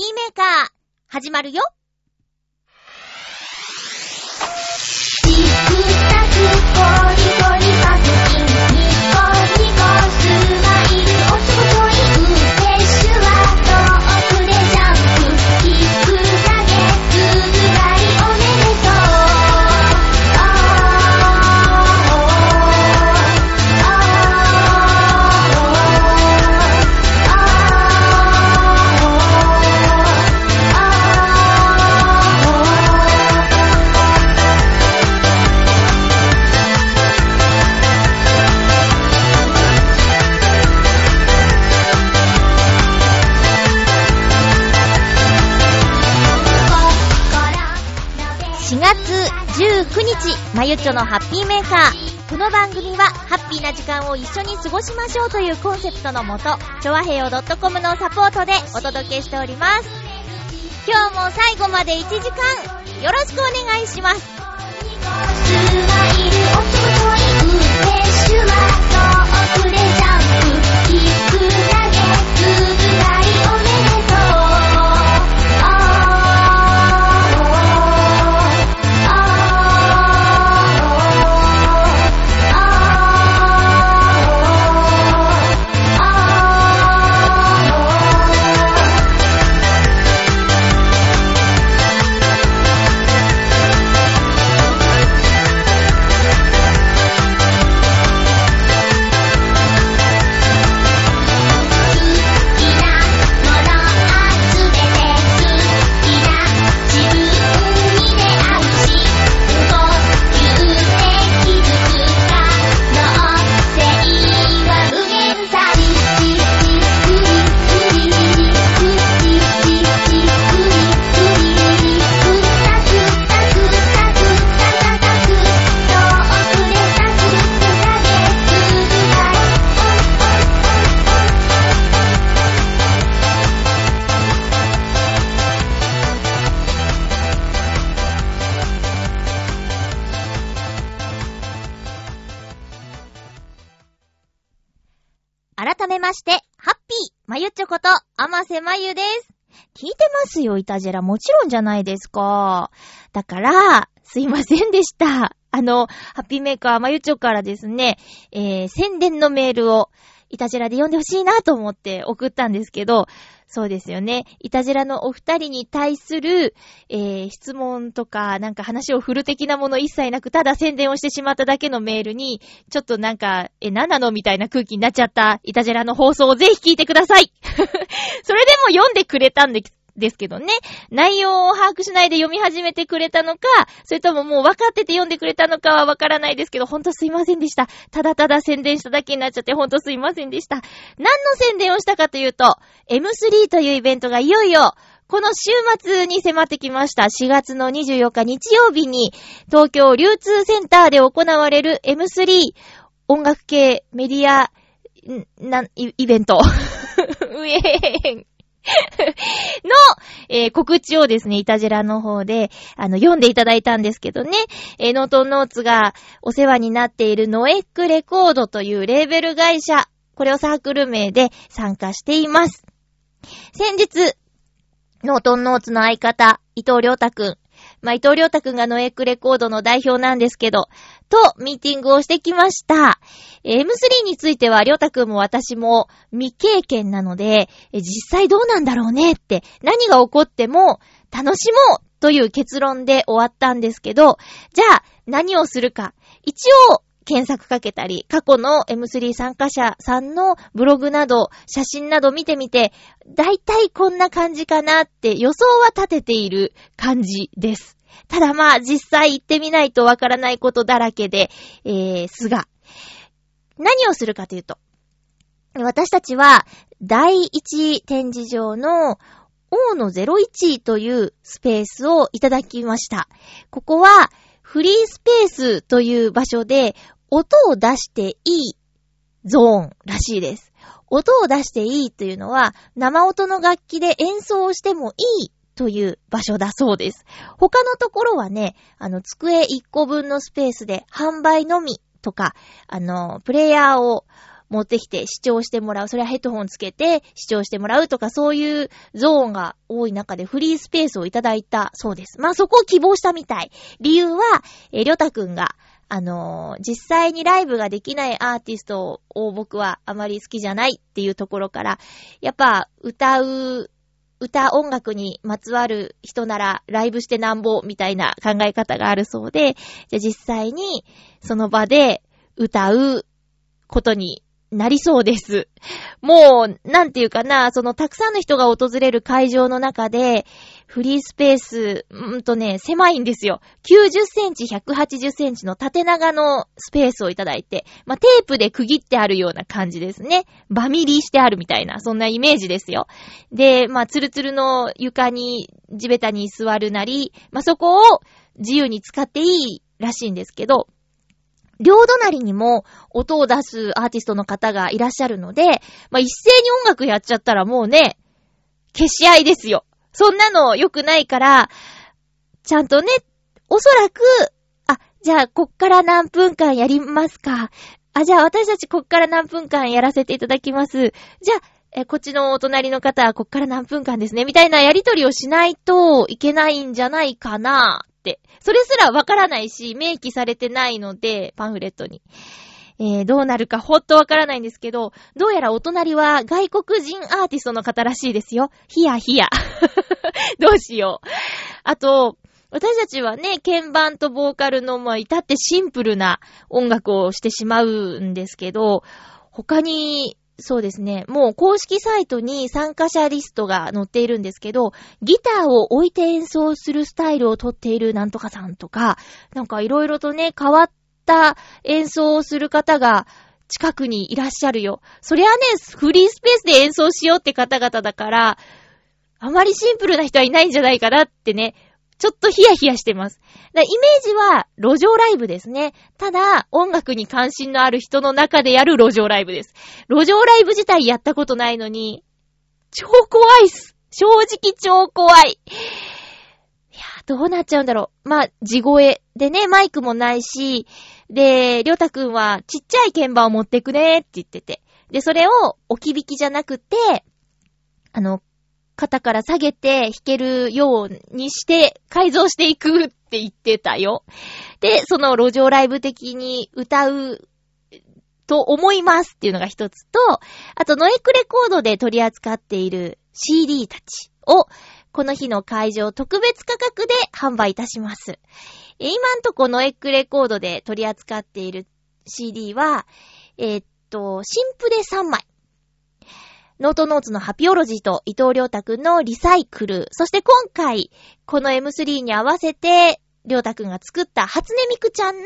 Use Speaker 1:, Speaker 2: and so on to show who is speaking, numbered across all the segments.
Speaker 1: ピーメーカー、始まるよ。まゆっちょのハッピーメーカー。この番組は、ハッピーな時間を一緒に過ごしましょうというコンセプトのもと、ちょわへよ .com のサポートでお届けしております。今日も最後まで1時間、よろしくお願いします。
Speaker 2: スマイルおちょこちょいフレッシュはトークでジャンプキック投げつぶら
Speaker 1: こと、あませまゆです。聞いてますよ、イタジェラ。もちろんじゃないですか。だから、すいませんでした。あの、ハッピーメーカー、まゆちょからですね、えー、宣伝のメールを、イタジェラで読んでほしいなと思って送ったんですけど、そうですよね。いたじらのお二人に対する、えー、質問とか、なんか話を振る的なもの一切なく、ただ宣伝をしてしまっただけのメールに、ちょっとなんか、え、何なのみたいな空気になっちゃった、いたじらの放送をぜひ聞いてください。それでも読んでくれたんですですけどね。内容を把握しないで読み始めてくれたのか、それとももう分かってて読んでくれたのかは分からないですけど、ほんとすいませんでした。ただただ宣伝しただけになっちゃって、ほんとすいませんでした。何の宣伝をしたかというと、M3 というイベントがいよいよ、この週末に迫ってきました。4月の24日日曜日に、東京流通センターで行われる M3 音楽系メディア、んな、イベント。うえーん。の、えー告知をですね、いたじらの方で、あの、読んでいただいたんですけどね、えーノートンノーツがお世話になっているノエックレコードというレーベル会社、これをサークル名で参加しています。先日、ノートンノーツの相方、伊藤良太くん。まあ、伊藤良太くんがノエックレコードの代表なんですけど、と、ミーティングをしてきました。M3 については、良太くんも私も未経験なので、実際どうなんだろうねって、何が起こっても楽しもうという結論で終わったんですけど、じゃあ、何をするか。一応、検索かけたり、過去の M3 参加者さんのブログなど、写真など見てみて、だいたいこんな感じかなって予想は立てている感じです。ただまあ、実際行ってみないとわからないことだらけで、えー、すが。何をするかというと、私たちは、第一展示場の王の01というスペースをいただきました。ここは、フリースペースという場所で、音を出していいゾーンらしいです。音を出していいというのは、生音の楽器で演奏をしてもいいという場所だそうです。他のところはね、あの、机1個分のスペースで販売のみとか、あの、プレイヤーを持ってきて視聴してもらう。それはヘッドホンつけて視聴してもらうとかそういうゾーンが多い中でフリースペースをいただいたそうです。まあそこを希望したみたい。理由は、え、りょたくんが、あのー実際にライブができないアーティストを僕はあまり好きじゃないっていうところから、やっぱ歌う、歌音楽にまつわる人ならライブしてなんぼみたいな考え方があるそうで、じゃあ実際にその場で歌うことになりそうです。もう、なんていうかな、そのたくさんの人が訪れる会場の中で、フリースペース、うんとね、狭いんですよ。90センチ、180センチの縦長のスペースをいただいて、まあ、テープで区切ってあるような感じですね。バミリーしてあるみたいな、そんなイメージですよ。で、まあ、ツルツルの床に地べたに座るなり、まあ、そこを自由に使っていいらしいんですけど、両隣にも音を出すアーティストの方がいらっしゃるので、まあ、一斉に音楽やっちゃったらもうね、消し合いですよ。そんなの良くないから、ちゃんとね、おそらく、あ、じゃあ、こっから何分間やりますか。あ、じゃあ、私たちこっから何分間やらせていただきます。じゃあ、え、こっちのお隣の方はこっから何分間ですね。みたいなやりとりをしないといけないんじゃないかな。それすらわからないし、明記されてないので、パンフレットに。えー、どうなるかほんとわからないんですけど、どうやらお隣は外国人アーティストの方らしいですよ。ヒヤヒヤ。どうしよう。あと、私たちはね、鍵盤とボーカルの、まあ、至ってシンプルな音楽をしてしまうんですけど、他に、そうですね、もう公式サイトに参加者リストが載っているんですけど、ギターを置いて演奏するスタイルをとっているなんとかさんとか、なんかいろいろとね、変わった演奏をする方が近くにいらっしゃるよ。そりゃね、フリースペースで演奏しようって方々だから、あまりシンプルな人はいないんじゃないかなってね、ちょっとヒヤヒヤしてます。イメージは路上ライブですね。ただ、音楽に関心のある人の中でやる路上ライブです。路上ライブ自体やったことないのに、超怖いっす。正直超怖い。いや、どうなっちゃうんだろう。まあ、地声でね、マイクもないし、で、りょうたくんはちっちゃい鍵盤を持ってくねって言ってて。で、それを置き引きじゃなくて、あの、肩から下げて弾けるようにして改造していくって言ってたよ。で、その路上ライブ的に歌うと思いますっていうのが一つと、あとノエクレコードで取り扱っている CD たちをこの日の会場特別価格で販売いたします。今んとこノエックレコードで取り扱っている CD は、えーっと、新譜で3枚。ノートノーツのハピオロジーと伊藤良太くんのリサイクル。そして今回、この M3 に合わせて、良太くんが作った初音ミクちゃんの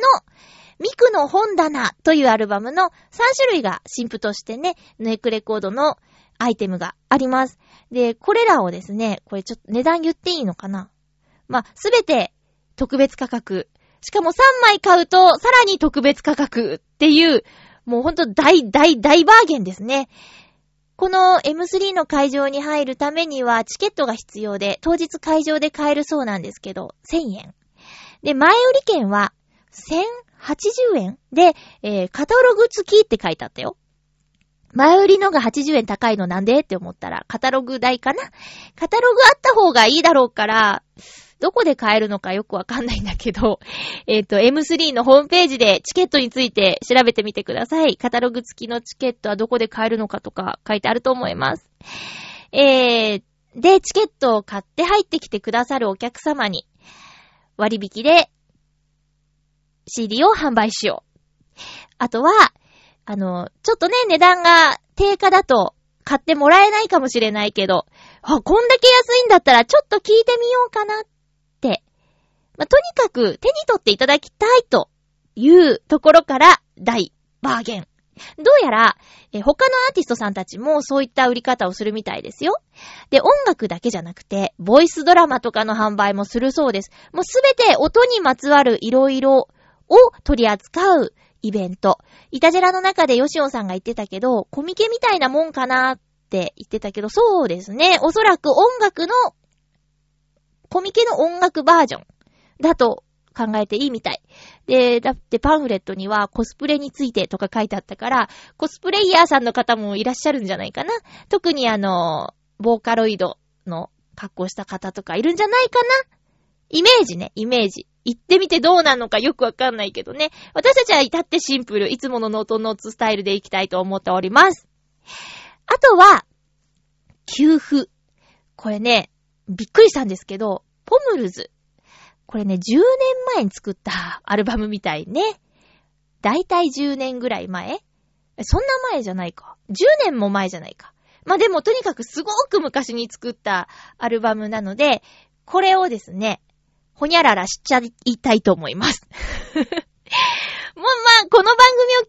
Speaker 1: ミクの本棚というアルバムの3種類が新譜としてね、ノエックレコードのアイテムがあります。で、これらをですね、これちょっと値段言っていいのかな？ま、すべて特別価格。しかも3枚買うとさらに特別価格っていう、もうほんと大大大バーゲンですね。この M3 の会場に入るためにはチケットが必要で、当日会場で買えるそうなんですけど、1000円。で、前売り券は1080円で、えー、カタログ付きって書いてあったよ。前売りのが80円高いのなんで？って思ったら、カタログ代かな？カタログあった方がいいだろうから、どこで買えるのかよくわかんないんだけど、えっ、と、M3 のホームページでチケットについて調べてみてください。カタログ付きのチケットはどこで買えるのかとか書いてあると思います。えー、で、チケットを買って入ってきてくださるお客様に、割引で CD を販売しよう。あとは、あの、ちょっとね、値段が低下だと買ってもらえないかもしれないけど、あ、こんだけ安いんだったらちょっと聞いてみようかなっ。まあ、とにかく手に取っていただきたいというところから大バーゲン。どうやら、え他のアーティストさんたちもそういった売り方をするみたいですよ。で、音楽だけじゃなくて、ボイスドラマとかの販売もするそうです。もうすべて音にまつわるいろいろを取り扱うイベント。イタジェラの中でヨシオンさんが言ってたけど、コミケみたいなもんかなって言ってたけど、そうですね。おそらく音楽の、コミケの音楽バージョンだと考えていいみたい。で、だってパンフレットにはコスプレについてとか書いてあったから、コスプレイヤーさんの方もいらっしゃるんじゃないかな。特にあの、ボーカロイドの格好した方とかいるんじゃないかな。イメージね、イメージ。行ってみてどうなのかよくわかんないけどね。私たちは至ってシンプル、いつものノートノーツスタイルで行きたいと思っております。あとは、給付。これね、びっくりしたんですけど、ポムルズ。これね、10年前に作ったアルバムみたいね。だいたい10年ぐらい前そんな前じゃないか。10年も前じゃないか。まあ、でもとにかくすごく昔に作ったアルバムなので、これをですね、ほにゃららしちゃいたいと思います。もうまあ、この番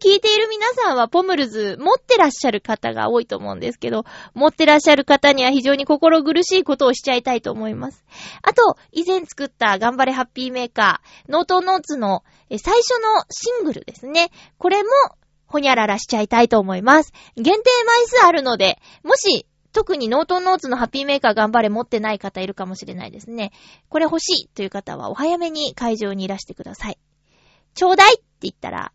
Speaker 1: 組を聞いている皆さんはポムルズ持ってらっしゃる方が多いと思うんですけど、持ってらっしゃる方には非常に心苦しいことをしちゃいたいと思います。あと、以前作った頑張れハッピーメーカー、ノートノーツの最初のシングルですね。これも、ほにゃららしちゃいたいと思います。限定枚数あるので、もし、特にノートノーツのハッピーメーカー頑張れ持ってない方いるかもしれないですね。これ欲しいという方はお早めに会場にいらしてください。ちょうだいって言ったら、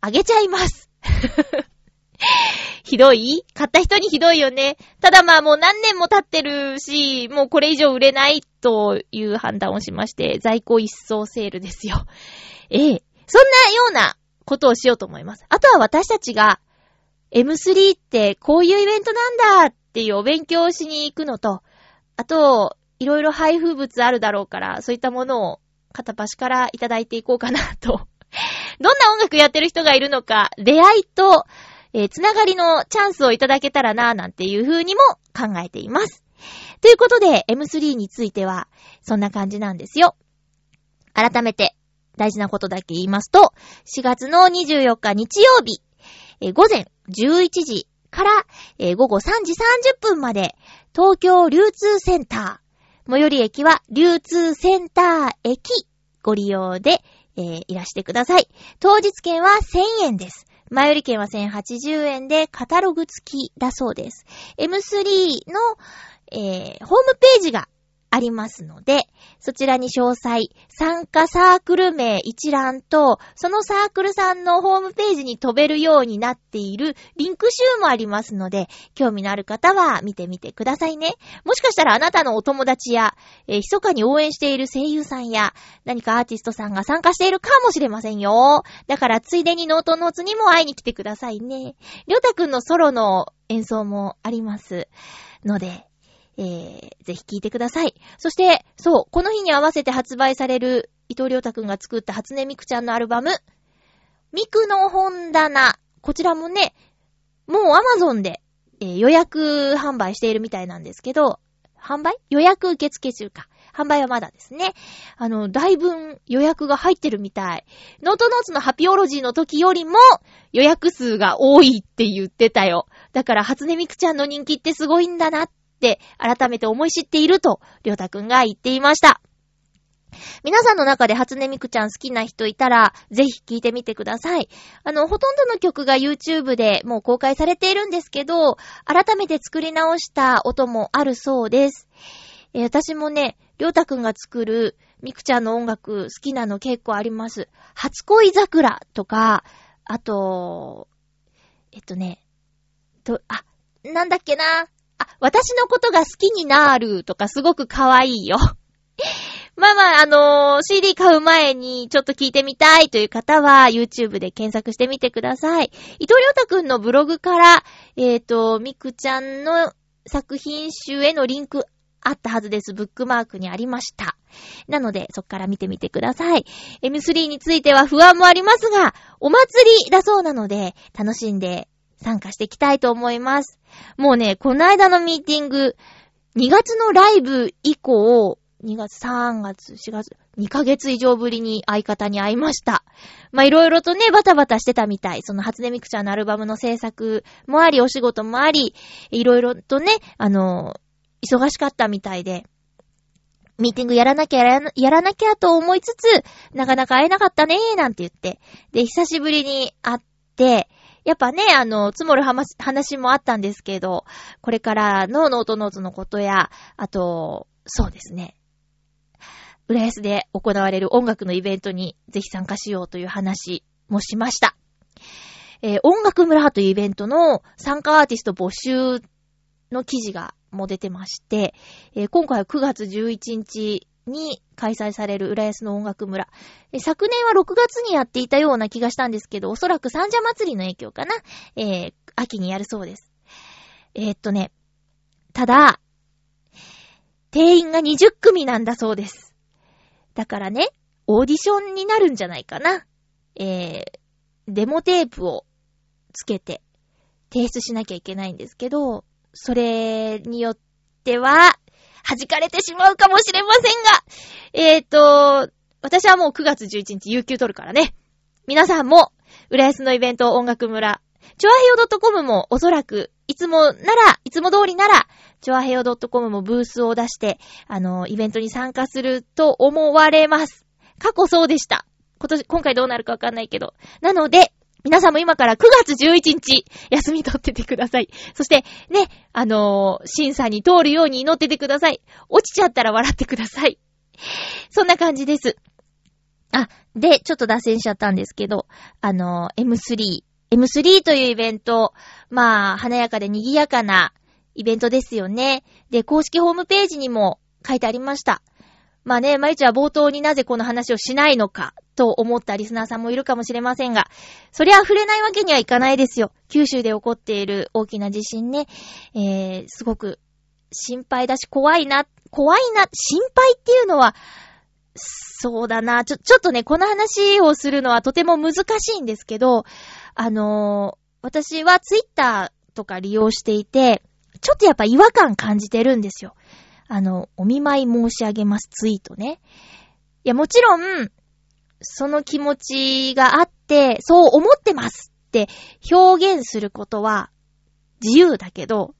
Speaker 1: あげちゃいます。ひどい？買った人にひどいよね。ただまあもう何年も経ってるし、もうこれ以上売れないという判断をしまして、在庫一掃セールですよ。ええ。そんなようなことをしようと思います。あとは私たちが M3 ってこういうイベントなんだっていうお勉強をしに行くのと、あと、いろいろ配布物あるだろうから、そういったものを片っ端からいただいていこうかなと。どんな音楽やってる人がいるのか、出会いと、えーつながりのチャンスをいただけたらな、なんていう風にも考えています。ということで、M3 については、そんな感じなんですよ。改めて、大事なことだけ言いますと、4月の24日日曜日、えー午前11時から、えー午後3時30分まで、東京流通センター、最寄り駅は流通センター駅ご利用で、えーいらしてください。当日券は1000円です。前売り券は1080円でカタログ付きだそうです。M3 の、えーホームページがありますので、そちらに詳細、参加サークル名一覧と、そのサークルさんのホームページに飛べるようになっているリンク集もありますので、興味のある方は見てみてくださいね。もしかしたらあなたのお友達や、えー密かに応援している声優さんや、何かアーティストさんが参加しているかもしれませんよ。だからついでにノートノーツにも会いに来てくださいね。りょうたくんのソロの演奏もあります。ので、えー、ぜひ聞いてください。そして、そう、この日に合わせて発売される伊藤良太くんが作った初音ミクちゃんのアルバム、ミクの本棚。こちらもね、もう Amazon で、えー予約販売しているみたいなんですけど、販売？予約受付中か。販売はまだですね。あの、だいぶ予約が入ってるみたい。ノートノーツのハピオロジーの時よりも予約数が多いって言ってたよ。だから、初音ミクちゃんの人気ってすごいんだなっ、改めて思い知っていると、りょうたくんが言っていました。皆さんの中で初音ミクちゃん好きな人いたら、ぜひ聴いてみてください。あの、ほとんどの曲が YouTube でもう公開されているんですけど、改めて作り直した音もあるそうです。えー私もね、りょうたくんが作るミクちゃんの音楽好きなの結構あります。初恋桜とか、あと、えっとね、と、あ、なんだっけな。あ、私のことが好きになるとかすごく可愛いよ。まあまあ、あのー CD 買う前にちょっと聞いてみたいという方は YouTube で検索してみてください。伊藤良太くんのブログから、えっ、と、ミクちゃんの作品集へのリンクあったはずです。ブックマークにありました。なので、そっから見てみてください。M3 については不安もありますが、お祭りだそうなので、楽しんで参加していきたいと思います。もうね、この間のミーティング、2月のライブ以降、2月、3月、4月、2ヶ月以上ぶりに相方に会いました。まあ、いろいろとね、バタバタしてたみたい。その初音ミクちゃんのアルバムの制作もあり、お仕事もあり、いろいろとね、あの、忙しかったみたいで、ミーティングやらなきゃやらなやらなきゃと思いつつ、なかなか会えなかったねーなんて言って。で、久しぶりに会って、やっぱね、あの、積もる話話もあったんですけど、これからのノートノーツのことや、あと、そうですね。浦安で行われる音楽のイベントにぜひ参加しようという話もしました。えー音楽村というイベントの参加アーティスト募集の記事がも出てまして、えー今回は9月11日に開催される浦安の音楽村。昨年は6月にやっていたような気がしたんですけど、おそらく三社祭りの影響かな。えー秋にやるそうです。えーっとね、ただ、定員が20組なんだそうです。だからね、オーディションになるんじゃないかな。えー、デモテープをつけて提出しなきゃいけないんですけど、それによっては、弾かれてしまうかもしれませんが、えーと、私はもう9月11日有給取るからね。皆さんも、浦安のイベント音楽村、チョアヘヨ .com もおそらく、いつもなら、いつも通りなら、チョアヘヨ .com もブースを出して、あの、イベントに参加すると思われます。過去そうでした。今年、今回どうなるかわかんないけど。なので、皆さんも今から9月11日、休み取っててください。そして、ね、あのー審査に通るように祈っててください。落ちちゃったら笑ってください。そんな感じです。あ、で、ちょっと脱線しちゃったんですけど、あのー M3。M3 というイベント、まあ、華やかで賑やかなイベントですよね。で、公式ホームページにも書いてありました。まあね、まゆちは冒頭になぜこの話をしないのかと思ったリスナーさんもいるかもしれませんが、そりゃ触れないわけにはいかないですよ。九州で起こっている大きな地震ね、えー、すごく心配だし怖いな、怖いな、心配っていうのは、そうだな、ちょ、ちょっとね、この話をするのはとても難しいんですけど、あのー私はツイッターとか利用していて、ちょっとやっぱ違和感感じてるんですよ。あの、お見舞い申し上げますツイートね。いや、もちろん、その気持ちがあって、そう思ってますって表現することは自由だけど、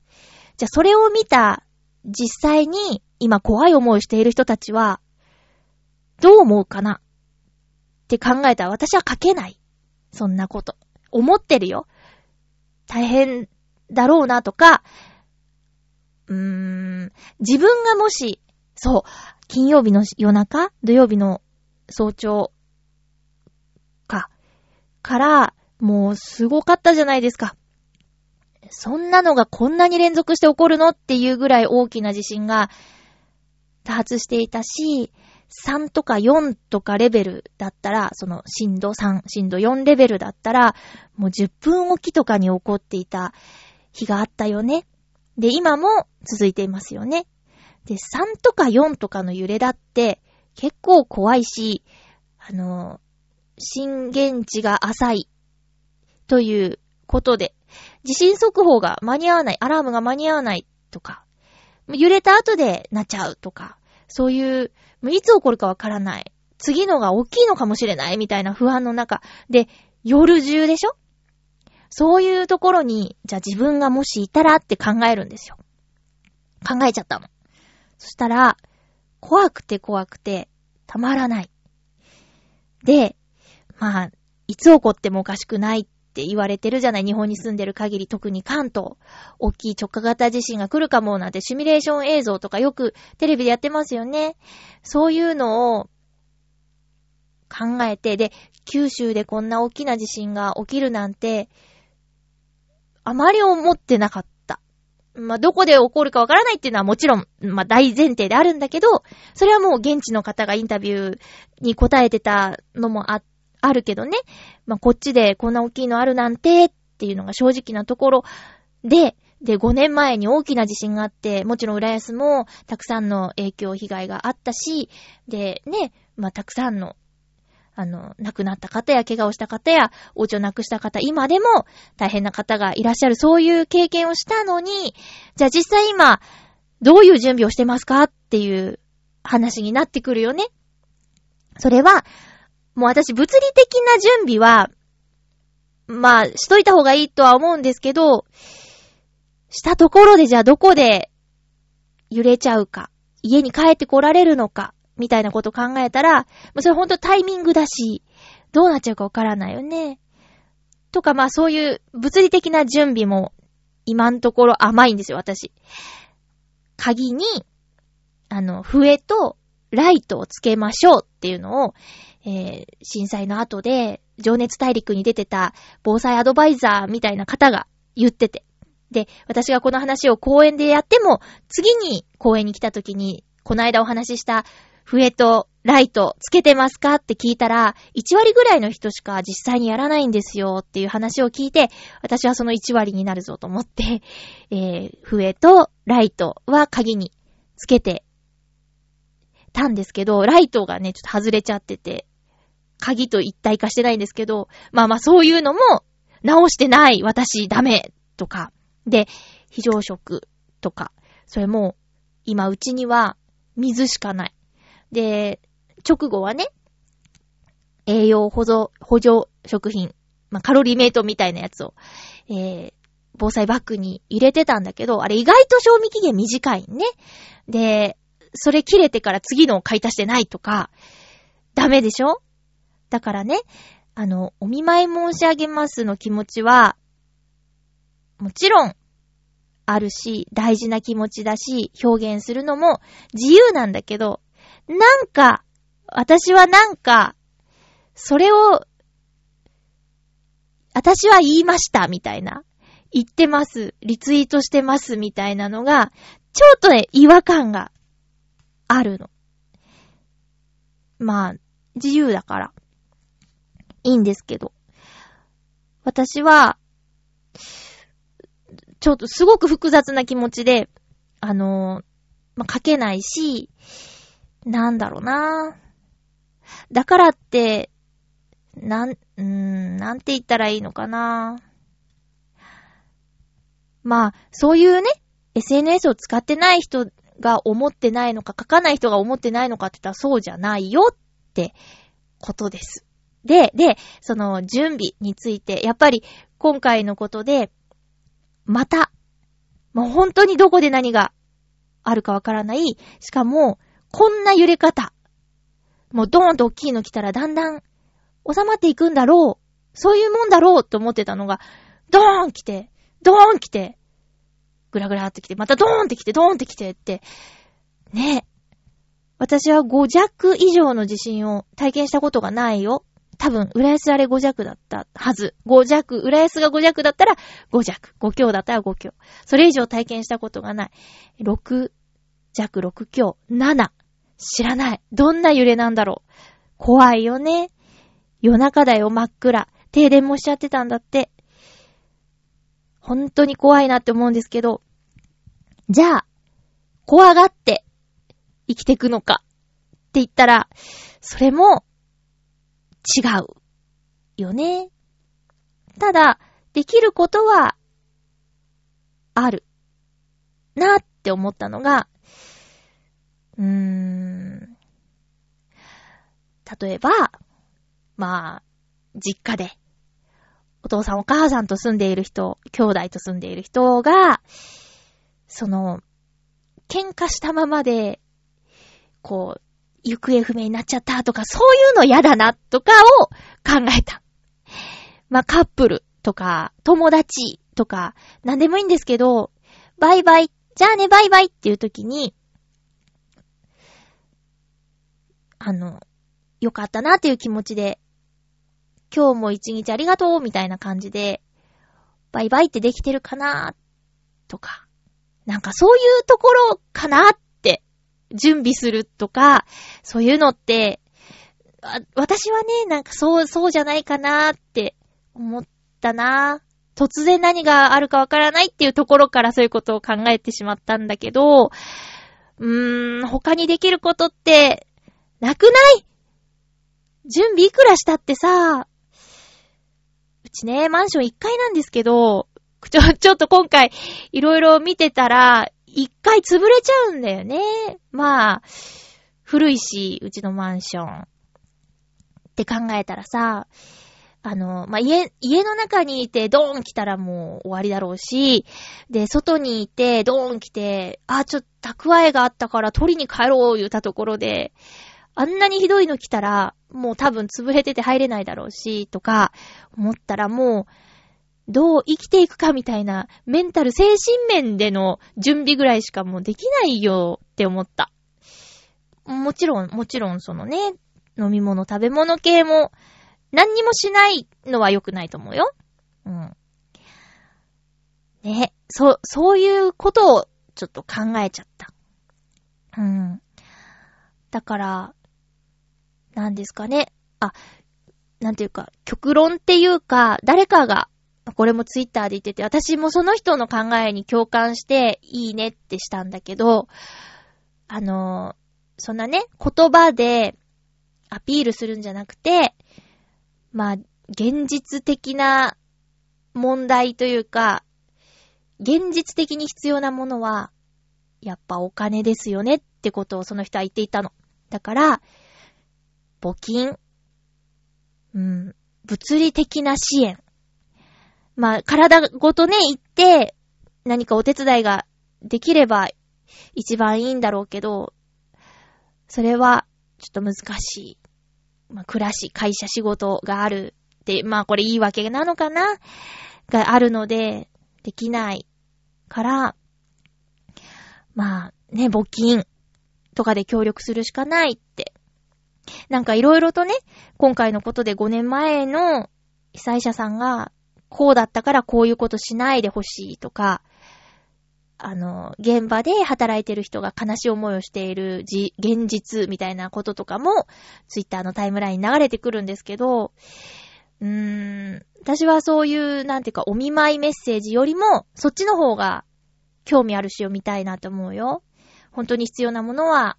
Speaker 1: じゃあそれを見た実際に今怖い思いをしている人たちは、どう思うかなって考えたら私は書けない。そんなこと。思ってるよ。大変だろうなとか、うん、自分がもし、そう、金曜日の夜中土曜日の早朝か、から、もうすごかったじゃないですか。そんなのがこんなに連続して起こるのっていうぐらい大きな地震が多発していたし、3とか4とかレベルだったら、その震度3、震度4レベルだったら、もう10分おきとかに起こっていた日があったよね。で、今も続いていますよね。で、3とか4とかの揺れだって結構怖いし、あの、震源地が浅いということで、地震速報が間に合わない、アラームが間に合わないとか、揺れた後でなっちゃうとか、そういう、もういつ起こるかわからない。次のが大きいのかもしれないみたいな不安の中で、夜中でしょ？そういうところに、じゃあ自分がもしいたらって考えるんですよ。考えちゃったの。そしたら、怖くて怖くて、たまらない。で、まあ、いつ起こってもおかしくないって言われてるじゃない日本に住んでる限り、特に関東。大きい直下型地震が来るかもなんてシミュレーション映像とかよくテレビでやってますよね。そういうのを考えて、で、九州でこんな大きな地震が起きるなんて、あまり思ってなかった。まあ、どこで起こるかわからないっていうのはもちろん、まあ、大前提であるんだけど、それはもう現地の方がインタビューに答えてたのもあ、あるけどね。まあ、こっちでこんな大きいのあるなんてっていうのが正直なところで、で、5年前に大きな地震があって、もちろん浦安もたくさんの影響、被害があったし、で、ね、まあ、たくさんのあの、亡くなった方や怪我をした方や、お家を亡くした方、今でも大変な方がいらっしゃる、そういう経験をしたのに、じゃあ実際今、どういう準備をしてますかっていう話になってくるよね。それは、もう私物理的な準備は、まあ、しといた方がいいとは思うんですけど、したところでじゃあどこで揺れちゃうか、家に帰ってこられるのか、みたいなこと考えたら、もうそれほんとタイミングだし、どうなっちゃうかわからないよね。とかまあそういう物理的な準備も今んところ甘いんですよ、私。鍵に、あの、笛とライトをつけましょうっていうのを、えー、震災の後で、情熱大陸に出てた防災アドバイザーみたいな方が言ってて。で、私がこの話を公園でやっても、次に公園に来た時に、この間お話しした笛とライトつけてますかって聞いたら、1割ぐらいの人しか実際にやらないんですよっていう話を聞いて、私はその1割になるぞと思って、えー、笛とライトは鍵につけてたんですけど、ライトがね、ちょっと外れちゃってて、鍵と一体化してないんですけど、まあまあそういうのも直してない私ダメとか、で、非常食とか、それも今うちには水しかない。で、直後はね、栄養補助、補助食品、まあ、カロリーメイトみたいなやつを、えー、防災バッグに入れてたんだけど、あれ意外と賞味期限短いね。で、それ切れてから次のを買い足してないとか、ダメでしょ？だからね、あの、お見舞い申し上げますの気持ちは、もちろん、あるし、大事な気持ちだし、表現するのも自由なんだけど、なんか、私はなんか、それを、私は言いました、みたいな。言ってます、リツイートしてます、みたいなのが、ちょっとね、違和感があるの。まあ、自由だから、いいんですけど。私は、ちょっとすごく複雑な気持ちで、あのまあ、書けないし、なんだろうなだからって、なん、うん、なんて言ったらいいのかなまあ、そういうね、SNS を使ってない人が思ってないのか、書かない人が思ってないのかって言ったらそうじゃないよってことです。で、で、その準備について、やっぱり今回のことで、また、もう本当にどこで何があるかわからない。しかも、こんな揺れ方。もうドーンと大きいの来たらだんだん収まっていくんだろう。そういうもんだろうって思ってたのが、ドーン来て、ドーン来て、ぐらぐらって来て、またドーンって来て、ドーンって来てって、ねえ私は5弱以上の地震を体験したことがないよ。多分、浦安あれ5弱だったはず。5弱、浦安が5弱だったら5弱。5強だったら5強。それ以上体験したことがない。6弱、6強、7。知らない。どんな揺れなんだろう。怖いよね。夜中だよ、真っ暗。停電もしちゃってたんだって。本当に怖いなって思うんですけど、じゃあ、怖がって生きてくのかって言ったら、それも違うよね。ただ、できることはあるなって思ったのが、うーん、例えば、まあ、実家で、お父さんお母さんと住んでいる人、兄弟と住んでいる人が、その、喧嘩したままで、こう、行方不明になっちゃったとか、そういうの嫌だなとかを考えた。まあ、カップルとか、友達とか、なんでもいいんですけど、バイバイ、じゃあねバイバイっていう時に、あの、よかったなっていう気持ちで、今日も一日ありがとうみたいな感じで、バイバイってできてるかなとか、なんかそういうところかなって準備するとか、そういうのって、私はね、なんかそう、そうじゃないかなって思ったな。突然何があるかわからないっていうところからそういうことを考えてしまったんだけど、うーん、他にできることってなくない？準備いくらしたってさ、うちね、マンション1階なんですけど、ちょ、ちょっと今回、いろいろ見てたら、1階潰れちゃうんだよね。まあ、古いし、うちのマンション。って考えたらさ、あの、まあ、家、家の中にいてドーン来たらもう終わりだろうし、で、外にいてドーン来て、あ、ちょっと蓄えがあったから取りに帰ろう言ったところで、あんなにひどいの来たら、もう多分潰れてて入れないだろうし、とか、思ったらもう、どう生きていくかみたいな、メンタル、精神面での準備ぐらいしかもうできないよって思った。もちろん、もちろんそのね、飲み物、食べ物系も、何にもしないのは良くないと思うよ。うん。ね、そ、そういうことをちょっと考えちゃった。うん。だから、なんですかね。あ、なんていうか、極論っていうか、誰かが、これもツイッターで言ってて、私もその人の考えに共感して、いいねってしたんだけど、あの、そんなね、言葉でアピールするんじゃなくて、まあ、現実的な問題というか、現実的に必要なものは、やっぱお金ですよねってことをその人は言っていたの。だから、募金、うん、物理的な支援。まあ、体ごとね、行って、何かお手伝いができれば一番いいんだろうけど、それは、ちょっと難しい。まあ、暮らし、会社仕事があるって、まあ、これいいわけなのかな？があるので、できないから、まあ、ね、募金とかで協力するしかないって。なんかいろいろとね、今回のことで5年前の被災者さんが、こうだったからこういうことしないでほしいとか、あの、現場で働いてる人が悲しい思いをしている、現実みたいなこととかも、ツイッターのタイムラインに流れてくるんですけど、うーん、私はそういう、なんていうか、お見舞いメッセージよりも、そっちの方が、興味ある詩を見たいなと思うよ。本当に必要なものは、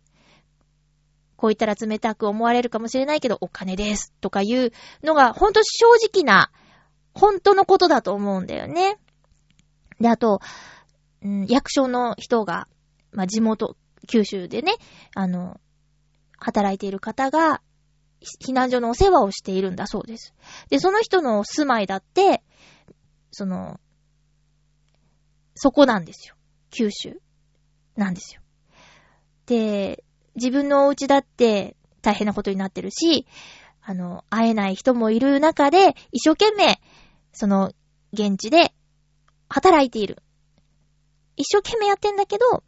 Speaker 1: こう言ったら冷たく思われるかもしれないけど、お金です。とかいうのが、本当正直な、本当のことだと思うんだよね。で、あと、うん、役所の人が、まあ、地元、九州でね、あの、働いている方が、避難所のお世話をしているんだそうです。で、その人の住まいだって、その、そこなんですよ。九州。なんですよ。で、自分のお家だって大変なことになってるし、あの、会えない人もいる中で、一生懸命、その、現地で働いている。一生懸命やってんだけど、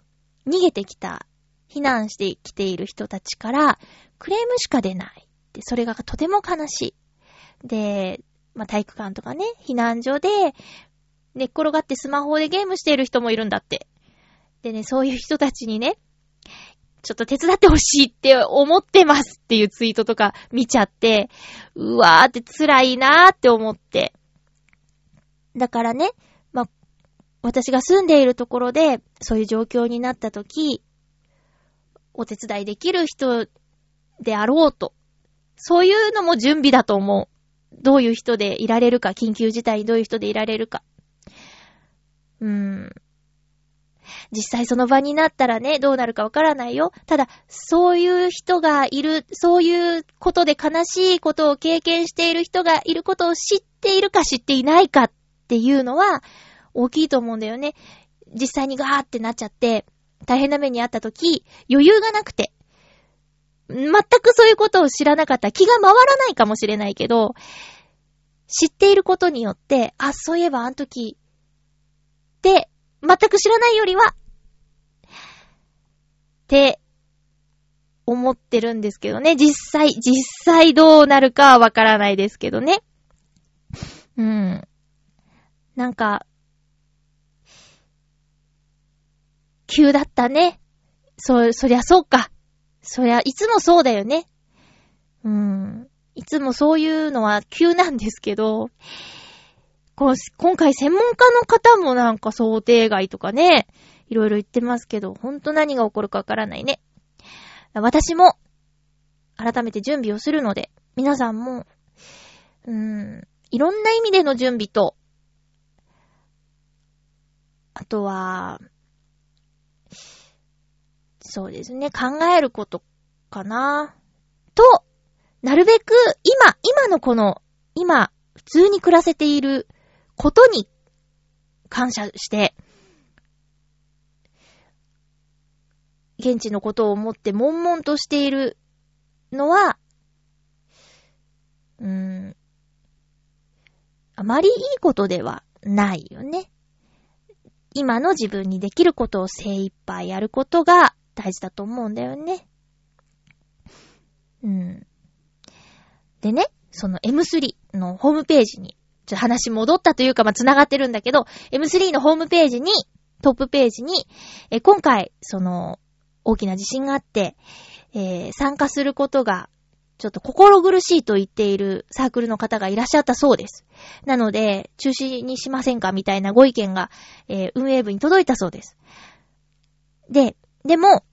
Speaker 1: 逃げてきた、避難してきている人たちから、クレームしか出ない。で、それがとても悲しい。で、まあ、体育館とかね、避難所で、寝っ転がってスマホでゲームしている人もいるんだって。でね、そういう人たちにね、ちょっと手伝ってほしいって思ってますっていうツイートとか見ちゃって、うわーって辛いなーって思って。だからね、ま、私が住んでいるところで、そういう状況になったとき、お手伝いできる人であろうと。そういうのも準備だと思う。どういう人でいられるか、緊急事態にどういう人でいられるか。うーん。実際その場になったらね、どうなるかわからないよ。ただ、そういう人がいる、そういうことで悲しいことを経験している人がいることを知っているか知っていないかっていうのは、大きいと思うんだよね。実際にガーってなっちゃって、大変な目にあった時、余裕がなくて、全くそういうことを知らなかった気が回らないかもしれないけど、知っていることによって、あ、そういえばあの時、って、全く知らないよりは、って、思ってるんですけどね。実際、実際どうなるかはわからないですけどね。うん。なんか、急だったね。そ、そりゃそうか。そりゃ、いつもそうだよね。うん。いつもそういうのは急なんですけど、こう今回専門家の方もなんか想定外とかね、いろいろ言ってますけど、ほんと何が起こるかわからないね。私も、改めて準備をするので、皆さんも、うーん、いろんな意味での準備と、あとは、そうですね、考えることかな。と、なるべく今、今のこの、今、普通に暮らせていることに感謝して、現地のことを思って悶々としているのは、うーん、あまりいいことではないよね。今の自分にできることを精一杯やることが大事だと思うんだよね。うん。でね、その M3 のホームページに、ちょっと話戻ったというか、まあ、繋がってるんだけど、M3 のホームページに、トップページに、え、今回、その、大きな地震があって、えー参加することが、ちょっと心苦しいと言っているサークルの方がいらっしゃったそうです。なので、中止にしませんかみたいなご意見が、えー運営部に届いたそうです。で、でも、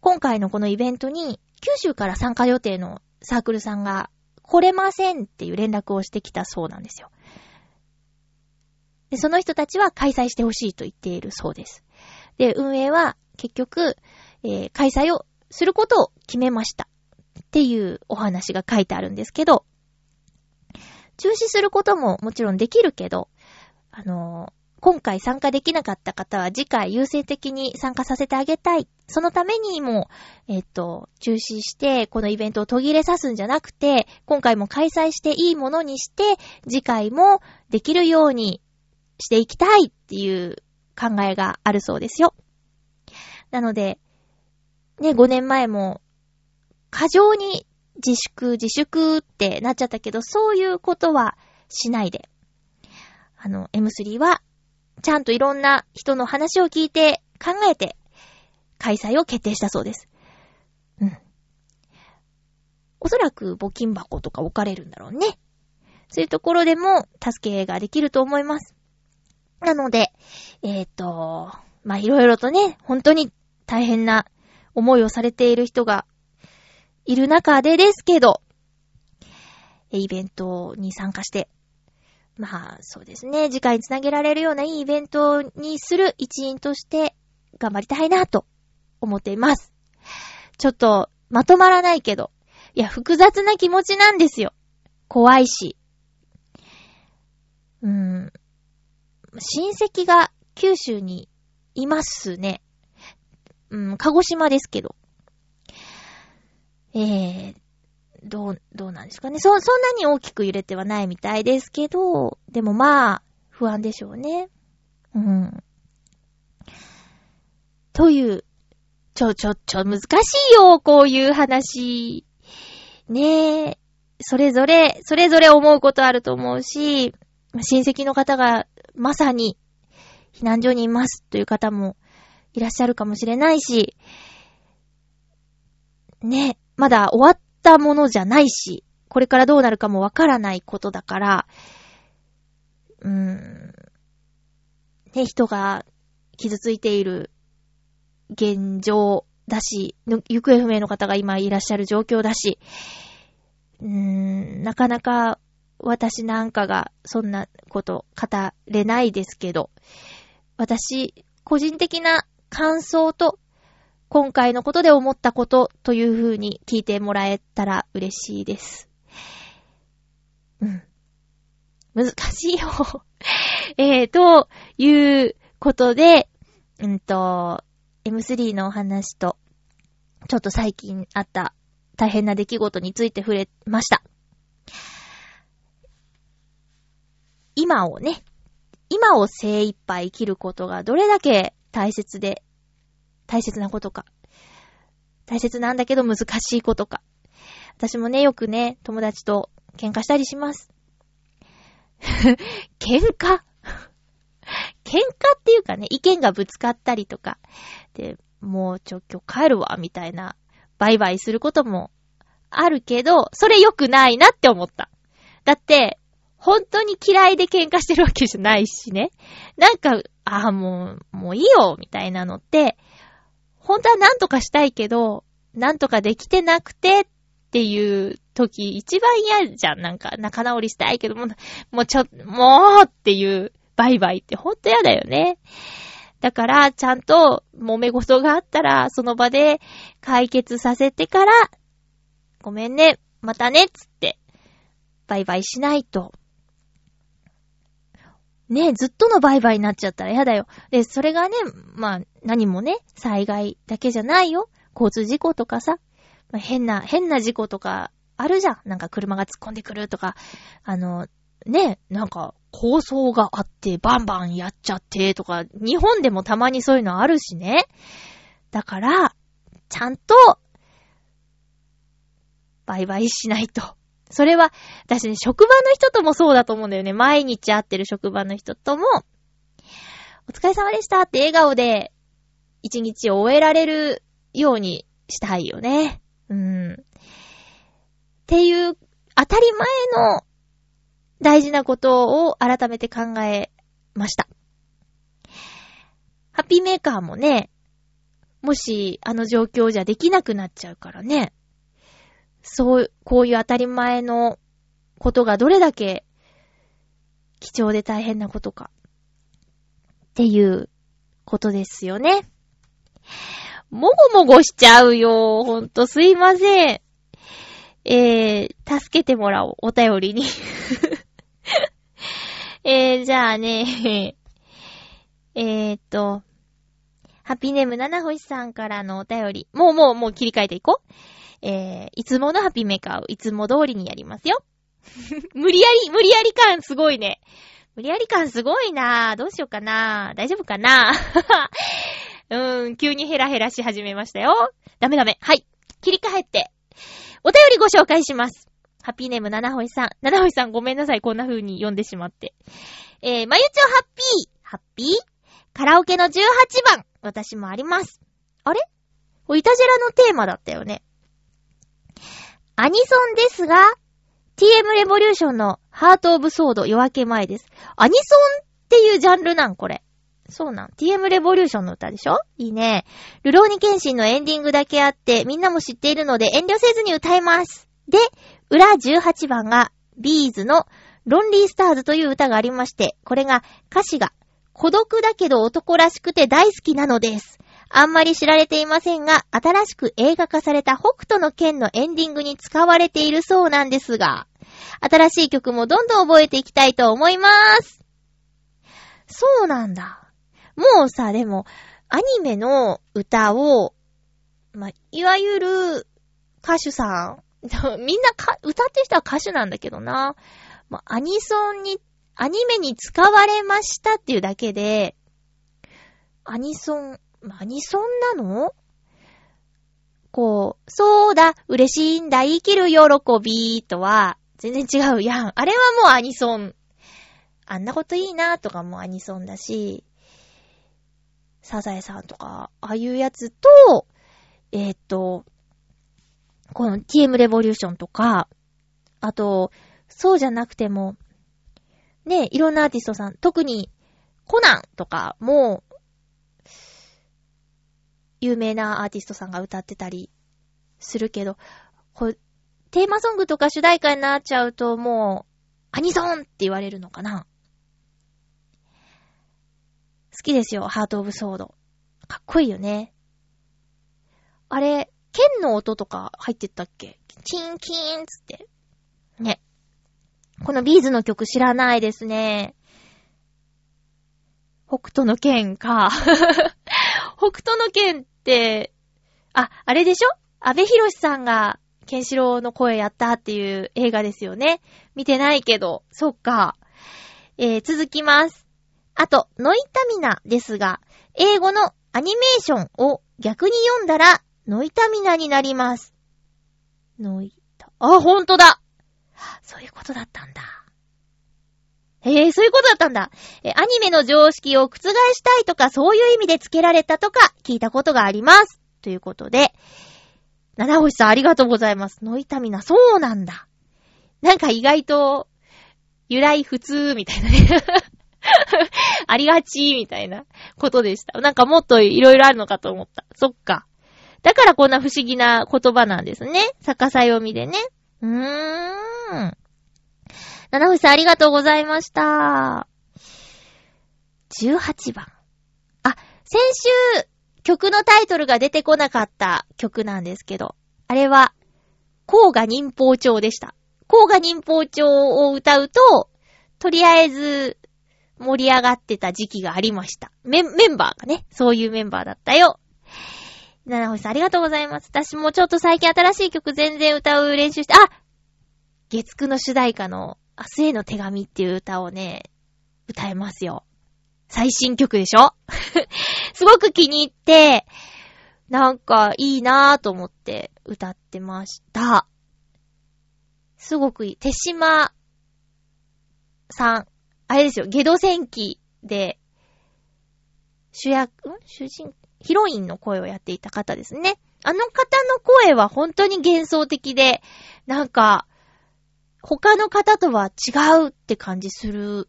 Speaker 1: 今回のこのイベントに、九州から参加予定のサークルさんが来れませんっていう連絡をしてきたそうなんですよ。で、その人たちは開催してほしいと言っているそうです。で、運営は結局、えー開催をすることを決めました。っていうお話が書いてあるんですけど、中止することももちろんできるけど、あのー今回参加できなかった方は次回優先的に参加させてあげたい。そのためにも、えっと、中止して、このイベントを途切れさすんじゃなくて、今回も開催していいものにして、次回もできるようにしていきたいっていう考えがあるそうですよ。なので、ね、5年前も、過剰に自粛、自粛ってなっちゃったけど、そういうことはしないで。あの、M3 は、ちゃんといろんな人の話を聞いて、考えて、開催を決定したそうです。うん。おそらく募金箱とか置かれるんだろうね。そういうところでも助けができると思います。なので、えっ、と、まあ、いろいろとね、本当に大変な思いをされている人がいる中でですけど、イベントに参加して、まあ、そうですね、次回につなげられるようないいイベントにする一員として頑張りたいなと思っています。ちょっと、まとまらないけど、いや、複雑な気持ちなんですよ。怖いし。うーん。親戚が九州にいますね。うん、鹿児島ですけど。えー、どう、どうなんですかね。そ、そんなに大きく揺れてはないみたいですけど、でもまあ、不安でしょうね。うん。という、ちょ、ちょ、ちょ、難しいよ、こういう話。ねえ。それぞれ、それぞれ思うことあると思うし、親戚の方がまさに避難所にいますという方もいらっしゃるかもしれないし、ね、まだ終わったものじゃないし、これからどうなるかもわからないことだから、うーん、ね、人が傷ついている現状だし、行方不明の方が今いらっしゃる状況だし、うーん、なかなか私なんかがそんなこと語れないですけど、私、個人的な感想と、今回のことで思ったことという風に聞いてもらえたら嬉しいです。うん。難しいよ。えー、ということで、うんと、M3 のお話と、ちょっと最近あった大変な出来事について触れました。今をね、今を精一杯生きることがどれだけ大切で、大切なことか。大切なんだけど難しいことか。私もね、よくね、友達と喧嘩したりします。喧嘩？喧嘩っていうかね、意見がぶつかったりとか、で、もうちょ、今日帰るわ、みたいな、バイバイすることもあるけど、それ良くないなって思った。だって、本当に嫌いで喧嘩してるわけじゃないしね。なんか、ああ、もう、もういいよ、みたいなのって、本当はなんとかしたいけど、なんとかできてなくてっていう時、一番嫌じゃん。なんか、仲直りしたいけども、もうちょ、もうっていう、バイバイってほんと嫌だよね。だから、ちゃんと揉め事があったら、その場で解決させてから、ごめんね、またね、つって、バイバイしないと。ねずっとのバイバイになっちゃったら嫌だよ。で、それがね、まあ、何もね、災害だけじゃないよ。交通事故とかさ、まあ、変な、変な事故とか、あるじゃん。なんか車が突っ込んでくるとか、あの、ね、なんか、構想があって、バンバンやっちゃって、とか、日本でもたまにそういうのあるしね。だから、ちゃんと、バイバイしないと。それは、私ね、職場の人ともそうだと思うんだよね。毎日会ってる職場の人とも、お疲れ様でしたって笑顔で、一日を終えられるようにしたいよね。うん。っていう、当たり前の大事なことを改めて考えました。ハッピーメーカーもね、もしあの状況じゃできなくなっちゃうからね。そう、こういう当たり前のことがどれだけ貴重で大変なことか。っていうことですよね。もごもごしちゃうよ。ほんとすいません。えー、助けてもらおう。お便りに。えー、じゃあね、えーっと、ハピネーム七星さんからのお便り。もうもうもう切り替えていこう。えー、いつものハピメーカーをいつも通りにやりますよ。無理やり、無理やり感すごいね。無理やり感すごいな。どうしようかな大丈夫かな うーん、急にヘラヘラし始めましたよ。ダメダメ。はい。切り替えて。お便りご紹介します。ハッピーネーム七星さん。七星さんごめんなさい。こんな風に読んでしまって。えー、まゆちょハッピー。ハッピー？カラオケの18番。私もあります。あれ？これイタジェラのテーマだったよね。アニソンですが、TM レボリューションのハートオブソード夜明け前です。アニソンっていうジャンルなんこれ。そうなん。TM レボリューションの歌でしょ？いいね。ルローニケンシンのエンディングだけあって、みんなも知っているので遠慮せずに歌います。で、裏18番が、ビーズのロンリースターズという歌がありまして、これが歌詞が孤独だけど男らしくて大好きなのです。あんまり知られていませんが、新しく映画化された北斗の剣のエンディングに使われているそうなんですが、新しい曲もどんどん覚えていきたいと思います。そうなんだ。もうさ、でも、アニメの歌を、ま、いわゆる歌手さん、みんなか歌ってる人は歌手なんだけどな。まあ、アニソンに、アニメに使われましたっていうだけで、アニソン、アニソンなの？こう、そうだ、嬉しいんだ、生きる喜びとは、全然違うやん。あれはもうアニソン。あんなこといいなとかもアニソンだし、サザエさんとか、ああいうやつと、えーっと、この TM レボリューションとか、あと、そうじゃなくても、ね、いろんなアーティストさん、特にコナンとかも、有名なアーティストさんが歌ってたりするけど、これ、テーマソングとか主題歌になっちゃうともう、アニソンって言われるのかな好きですよ、ハートオブソード。かっこいいよね。あれ、剣の音とか入ってったっけ？チンキーンつって。ね。このビーズの曲知らないですね。北斗の剣か。北斗の剣って、あ、あれでしょ？安部博さんが、ケンシロウの声やったっていう映画ですよね。見てないけど、そっか。えー、続きます。あと、ノイタミナですが、英語のアニメーションを逆に読んだら、ノイタミナになります。ノイタ、あ、ほんとだそういうことだったんだ。へえ、そういうことだったんだ。え、アニメの常識を覆したいとか、そういう意味で付けられたとか、聞いたことがあります。ということで、七星さんありがとうございます。ノイタミナ、そうなんだ。なんか意外と、由来普通、みたいなね。ありがち、みたいなことでした。なんかもっといろいろあるのかと思った。そっか。だからこんな不思議な言葉なんですね。逆さ読みでね。うーん。七星さんありがとうございました。18番。あ、先週、曲のタイトルが出てこなかった曲なんですけど、あれは、甲賀忍法帳でした。甲賀忍法帳を歌うと、とりあえず、盛り上がってた時期がありました。メ、メンバーがね、そういうメンバーだったよ。七星さんありがとうございます。私もちょっと最近新しい曲全然歌う練習して、あ月9の主題歌の明日への手紙っていう歌をね、歌えますよ。最新曲でしょ？すごく気に入って、なんかいいなぁと思って歌ってました。すごくいい。手島さん。あれですよ、ゲド戦記で、主役、ん？主人、ヒロインの声をやっていた方ですね。あの方の声は本当に幻想的で、なんか、他の方とは違うって感じする。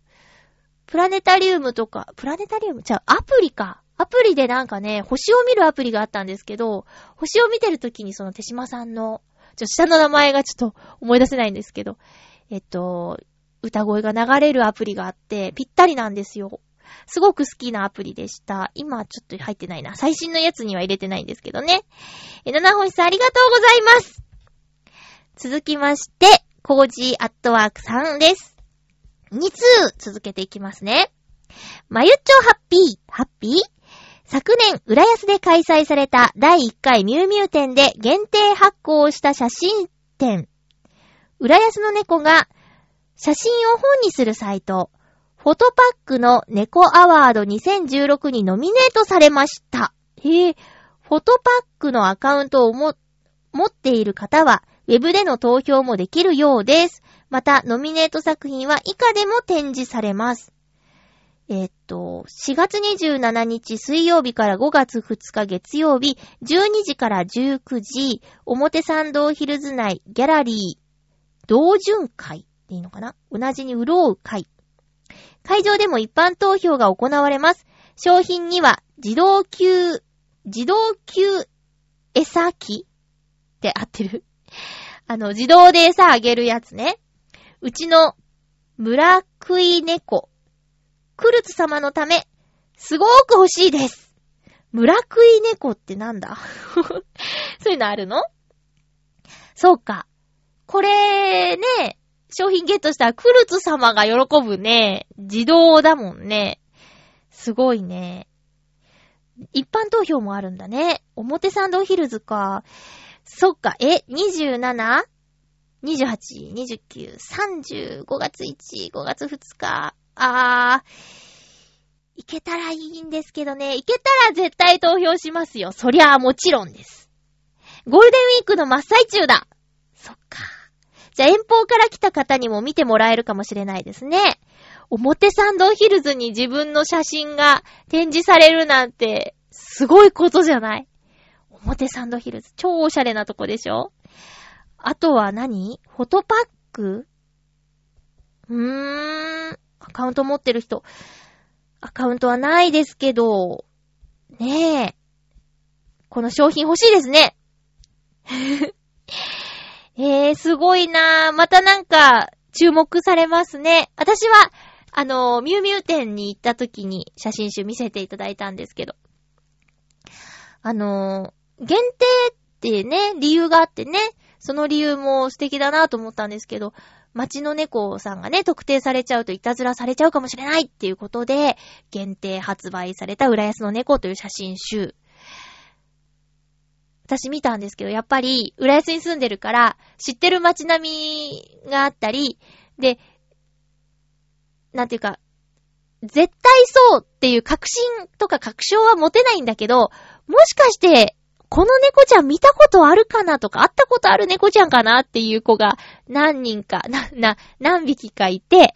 Speaker 1: プラネタリウムとか、プラネタリウム？じゃあ、アプリか。アプリでなんかね、星を見るアプリがあったんですけど、星を見てるときにその手島さんの、ちょ下の名前がちょっと思い出せないんですけど、えっと、歌声が流れるアプリがあって、ぴったりなんですよ。すごく好きなアプリでした。今ちょっと入ってないな。最新のやつには入れてないんですけどね。え、七星さんありがとうございます。続きまして、コージーアットワークさんです。2通続けていきますね。まゆっちょハッピー、ハッピー？昨年、浦安で開催された第1回ミューミュー展で限定発行した写真展。浦安の猫が写真を本にするサイト、フォトパックの猫アワード2016にノミネートされました。へえ、フォトパックのアカウントをも持っている方は、ウェブでの投票もできるようです。また、ノミネート作品は以下でも展示されます。え、っと、4月27日水曜日から5月2日月曜日、12時から19時、表参道ヒルズ内ギャラリー、同潤会でいいのかな？同じに潤う会。会場でも一般投票が行われます。商品には自動給、自動給餌機って合ってる？あの、自動で餌あげるやつね。うちの村食い猫、クルツ様のため、すごーく欲しいです。村食い猫ってなんだ？そういうのあるの？そうか。これね、商品ゲットしたらクルツ様が喜ぶね。自動だもんね。すごいね。一般投票もあるんだね。表参道ヒルズか。そっか、え、27?28、29、30、5月1、5月2日？あー、いけたらいいんですけどね。いけたら絶対投票しますよ。そりゃあもちろんです。ゴールデンウィークの真っ最中だ。そっか。じゃあ遠方から来た方にも見てもらえるかもしれないですね。表参道ヒルズに自分の写真が展示されるなんて、すごいことじゃない表参道ヒルズ。超オシャレなとこでしょあとは何？フォトパック？うーん。アカウント持ってる人。アカウントはないですけど、ねえ。この商品欲しいですね。えー、すごいなぁ。またなんか、注目されますね。私は、あの、ミュウミュウ店に行った時に写真集見せていただいたんですけど。あの、限定ってね、理由があってね、その理由も素敵だなと思ったんですけど、街の猫さんがね、特定されちゃうといたずらされちゃうかもしれないっていうことで、限定発売された浦安の猫という写真集。私見たんですけど、やっぱり、浦安に住んでるから、知ってる街並みがあったり、で、なんていうか、絶対そうっていう確信とか確証は持てないんだけど、もしかして、この猫ちゃん見たことあるかなとか、会ったことある猫ちゃんかなっていう子が何人か、な、な、何匹かいて、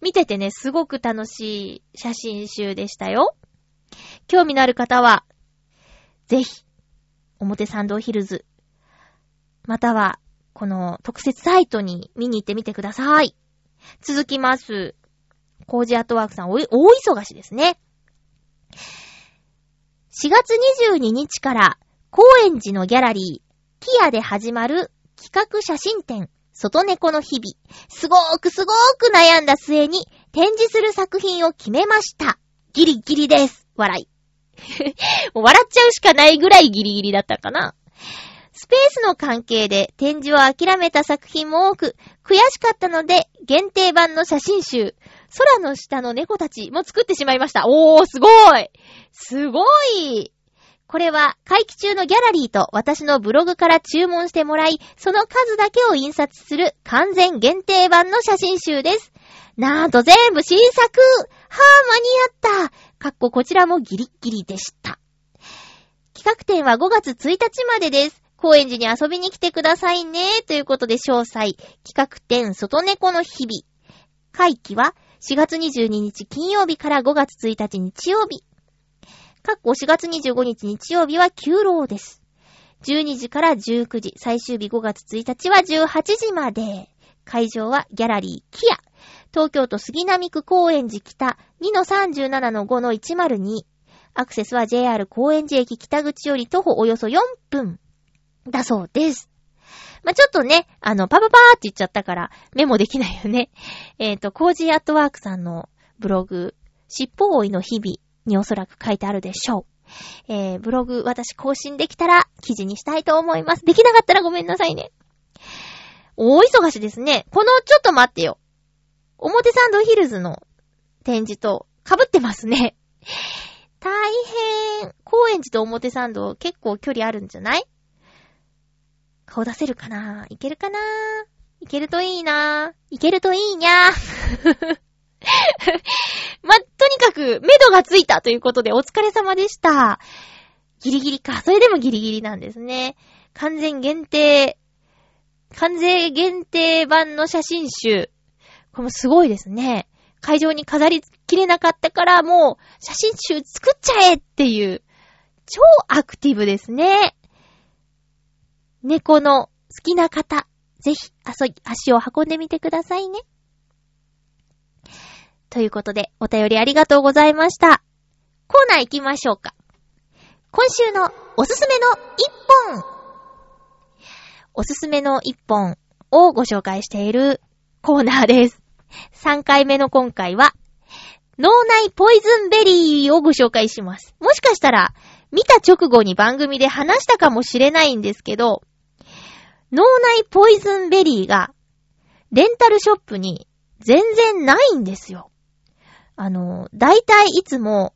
Speaker 1: 見ててね、すごく楽しい写真集でしたよ。興味のある方は、ぜひ、表参道ヒルズ、または、この特設サイトに見に行ってみてください。続きます。コージアットワークさん、大忙しですね。4月22日から高円寺のギャラリー、ティアで始まる企画写真展、外猫の日々。すごーくすごーく悩んだ末に展示する作品を決めました。ギリギリです。笑い。笑っちゃうしかないぐらいギリギリだったかな。スペースの関係で展示を諦めた作品も多く、悔しかったので、限定版の写真集、空の下の猫たちも作ってしまいました。おー、すごいすごいこれは、会期中のギャラリーと私のブログから注文してもらい、その数だけを印刷する完全限定版の写真集です。なんと全部新作はぁ、間に合ったかっここちらもギリッギリでした。企画展は5月1日までです。高円寺に遊びに来てくださいね。ということで、詳細、企画展、外猫の日々。会期は4月22日金曜日から5月1日日曜日。かっこ4月25日日曜日は休労です。12時から19時、最終日5月1日は18時まで。会場はギャラリーキア。東京都杉並区高円寺北2-37-5-102。アクセスは JR 高円寺駅北口より徒歩およそ4分。だそうです。まあ、ちょっとね、あの、パパパーって言っちゃったからメモできないよね。えっ、と、コージーアットワークさんのブログ、尻尾追いの日々におそらく書いてあるでしょう。えー、ブログ私更新できたら記事にしたいと思います。できなかったらごめんなさいね。大忙しですね。この、ちょっと待ってよ。表参道ヒルズの展示と被ってますね。大変。高円寺と表参道結構距離あるんじゃない？顔出せるかな？いけるかな？いけるといいな？いけるといいにゃ？ー。ま、とにかく、目処がついたということでお疲れ様でした。ギリギリか。それでもギリギリなんですね。完全限定、完全限定版の写真集。これもすごいですね。会場に飾りきれなかったから、もう、写真集作っちゃえっていう、超アクティブですね。猫の好きな方、ぜひ、足足を運んでみてくださいね。ということで、お便りありがとうございました。コーナー行きましょうか。今週のおすすめの一本おすすめの一本をご紹介しているコーナーです。3回目の今回は、脳内ポイズンベリーをご紹介します。もしかしたら、見た直後に番組で話したかもしれないんですけど、脳内ポイズンベリーが、レンタルショップに全然ないんですよ。あの、だいたいいつも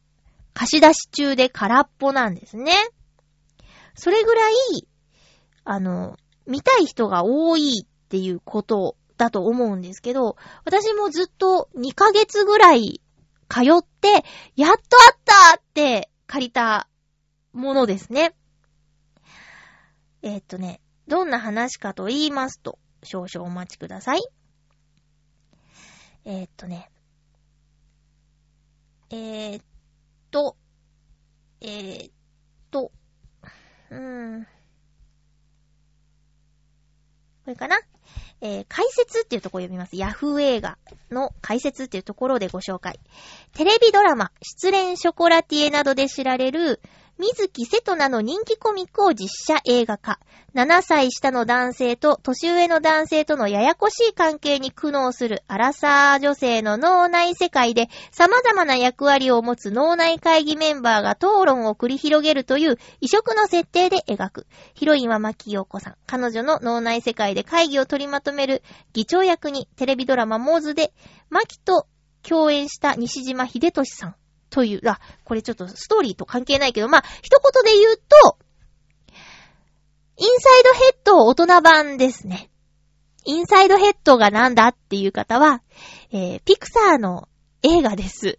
Speaker 1: 貸し出し中で空っぽなんですね。それぐらい、あの、見たい人が多いっていうことだと思うんですけど、私もずっと2ヶ月ぐらい通って、やっとあったって借りたものですね。えーっとね、どんな話かと言いますと、少々お待ちください。えーっとね、えーっと、えーっと、うーん。これかな？えー、解説っていうところ読みます。ヤフー映画の解説っていうところでご紹介。テレビドラマ、失恋ショコラティエなどで知られる、水木瀬戸なの人気コミックを実写映画化。7歳下の男性と年上の男性とのややこしい関係に苦悩するアラサー女性の脳内世界で様々な役割を持つ脳内会議メンバーが討論を繰り広げるという異色の設定で描く。ヒロインは牧陽子さん。彼女の脳内世界で会議を取りまとめる議長役にテレビドラマモーズで牧と共演した西島秀俊さん。という、あ、これちょっとストーリーと関係ないけど、まあ、一言で言うと、インサイドヘッド大人版ですね。インサイドヘッドがなんだっていう方は、えー、ピクサーの映画です。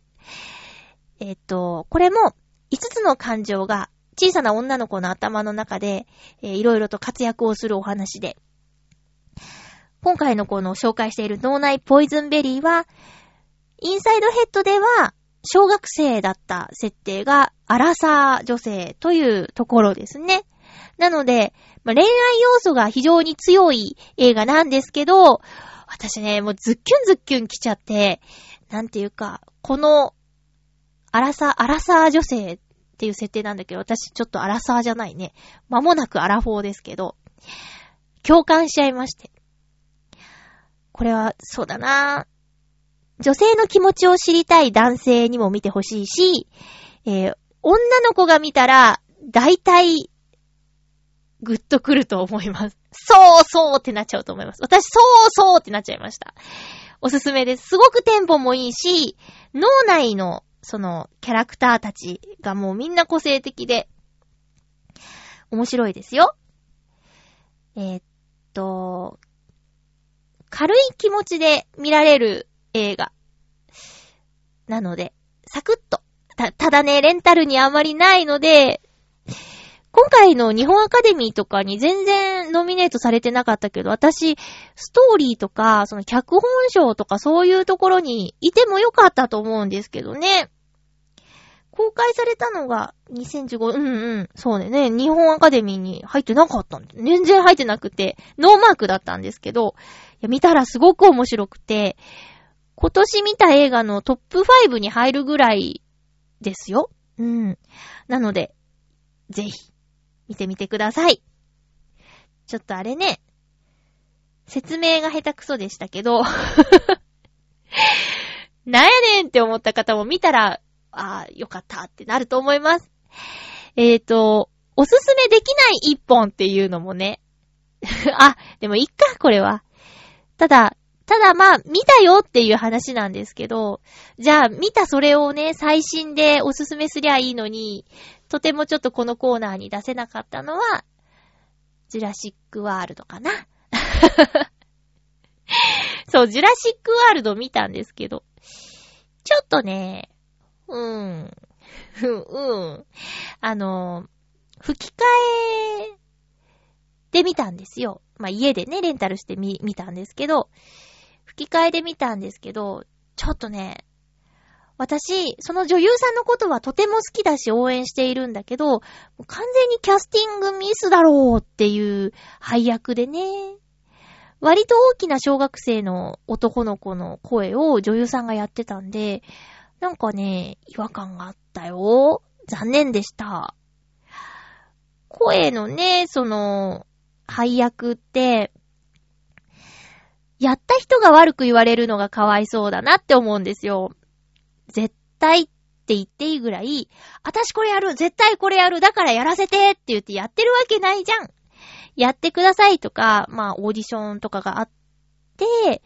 Speaker 1: えっと、これも5つの感情が小さな女の子の頭の中で、えーいろいろと活躍をするお話で、今回のこの紹介している脳内ポイズンベリーは、インサイドヘッドでは小学生だった設定がアラサー女性というところですね。なので、まあ、恋愛要素が非常に強い映画なんですけど、私ね、もうズッキュンズッキュン来ちゃって、なんていうか、この、アラサー、アラサー女性っていう設定なんだけど、私ちょっとアラサーじゃないね。間もなくアラフォーですけど、共感しちゃいまして。これは、そうだなぁ女性の気持ちを知りたい男性にも見てほしいし、えー女の子が見たら、大体、ぐっとくると思います。そうそうってなっちゃうと思います。私、そうそうってなっちゃいました。おすすめです。すごくテンポもいいし、脳内の、その、キャラクターたちがもうみんな個性的で、面白いですよ。えーっと、軽い気持ちで見られる映画。なので、サクッと。た、ただね、レンタルにあまりないので、今回の日本アカデミーとかに全然ノミネートされてなかったけど、私、ストーリーとか、その脚本賞とかそういうところにいてもよかったと思うんですけどね。公開されたのが2015、うんうん、そうねね、日本アカデミーに入ってなかったんで。全然入ってなくて、ノーマークだったんですけど、いや、見たらすごく面白くて、今年見た映画のトップ5に入るぐらいですよ。うん。なので、ぜひ、見てみてください。ちょっとあれね、説明が下手くそでしたけど なんやねんって思った方も見たら、ああ、よかったってなると思います。えっ、ー、と、おすすめできない一本っていうのもね。あ、でもいっか、これは。ただ、ただまあ、見たよっていう話なんですけど、じゃあ、見たそれをね、最新でおすすめすりゃいいのに、とてもちょっとこのコーナーに出せなかったのは、ジュラシックワールドかな。そう、ジュラシックワールド見たんですけど、ちょっとね、うん。うん。あの、吹き替えで見たんですよ。まあ、家でね、レンタルしてみ、見たんですけど、吹き替えで見たんですけど、ちょっとね、私、その女優さんのことはとても好きだし応援しているんだけど、完全にキャスティングミスだろうっていう配役でね、割と大きな小学生の男の子の声を女優さんがやってたんで、なんかね、違和感があったよ。残念でした。声のね、その、配役って、やった人が悪く言われるのがかわいそうだなって思うんですよ。絶対って言っていいぐらい、私これやる絶対これやるだからやらせてって言ってやってるわけないじゃんやってくださいとか、まあオーディションとかがあって、